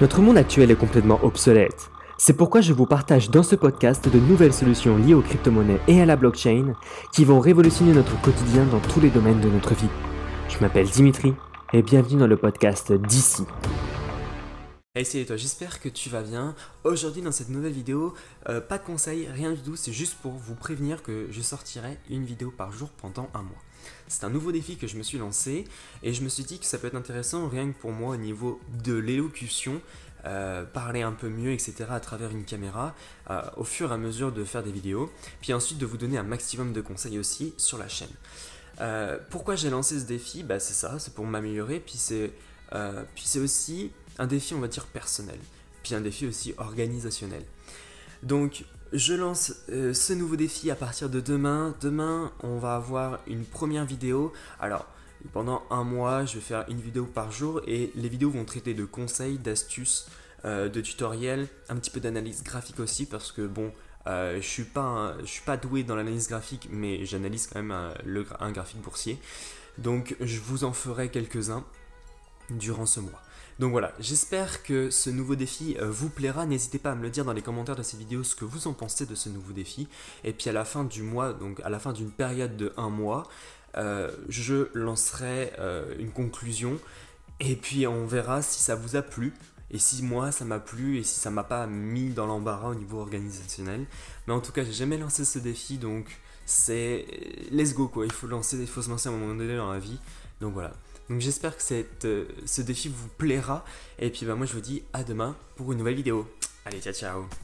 Notre monde actuel est complètement obsolète. C'est pourquoi je vous partage dans ce podcast de nouvelles solutions liées aux crypto-monnaies et à la blockchain qui vont révolutionner notre quotidien dans tous les domaines de notre vie. Je m'appelle Dimitri et bienvenue dans le podcast d'ici. Hey salut toi, j'espère que tu vas bien. Aujourd'hui dans cette nouvelle vidéo, euh, pas de conseils, rien du tout, c'est juste pour vous prévenir que je sortirai une vidéo par jour pendant un mois. C'est un nouveau défi que je me suis lancé et je me suis dit que ça peut être intéressant rien que pour moi au niveau de l'élocution, euh, parler un peu mieux, etc. à travers une caméra euh, au fur et à mesure de faire des vidéos, puis ensuite de vous donner un maximum de conseils aussi sur la chaîne. pourquoi j'ai lancé ce défi? Bah, C'est ça, c'est pour m'améliorer, puis c'est aussi un défi, on va dire, personnel, puis un défi aussi organisationnel. Donc, je lance euh, ce nouveau défi à partir de demain. Demain, on va avoir une première vidéo. Alors, pendant un mois, je vais faire une vidéo par jour et les vidéos vont traiter de conseils, d'astuces, euh, de tutoriels, un petit peu d'analyse graphique aussi parce que bon, euh, je suis pas suis pas doué dans l'analyse graphique, mais j'analyse quand même un graphique boursier. Donc, je vous en ferai quelques-uns durant ce mois. Donc voilà, j'espère que ce nouveau défi euh, vous plaira. N'hésitez pas à me le dire dans les commentaires de cette vidéo ce que vous en pensez de ce nouveau défi. Et puis à la fin du mois, donc à la fin d'une période de un mois, euh, je lancerai euh, une conclusion. Et puis on verra si ça vous a plu. Et si moi ça m'a plu et si ça m'a pas mis dans l'embarras au niveau organisationnel. Mais en tout cas, j'ai jamais lancé ce défi donc c'est let's go quoi. Il faut lancer, il faut se lancer à un moment donné dans la vie. Donc voilà. Donc j'espère que euh, ce défi vous plaira. Et puis bah, moi je vous dis à demain pour une nouvelle vidéo. Allez, ciao ciao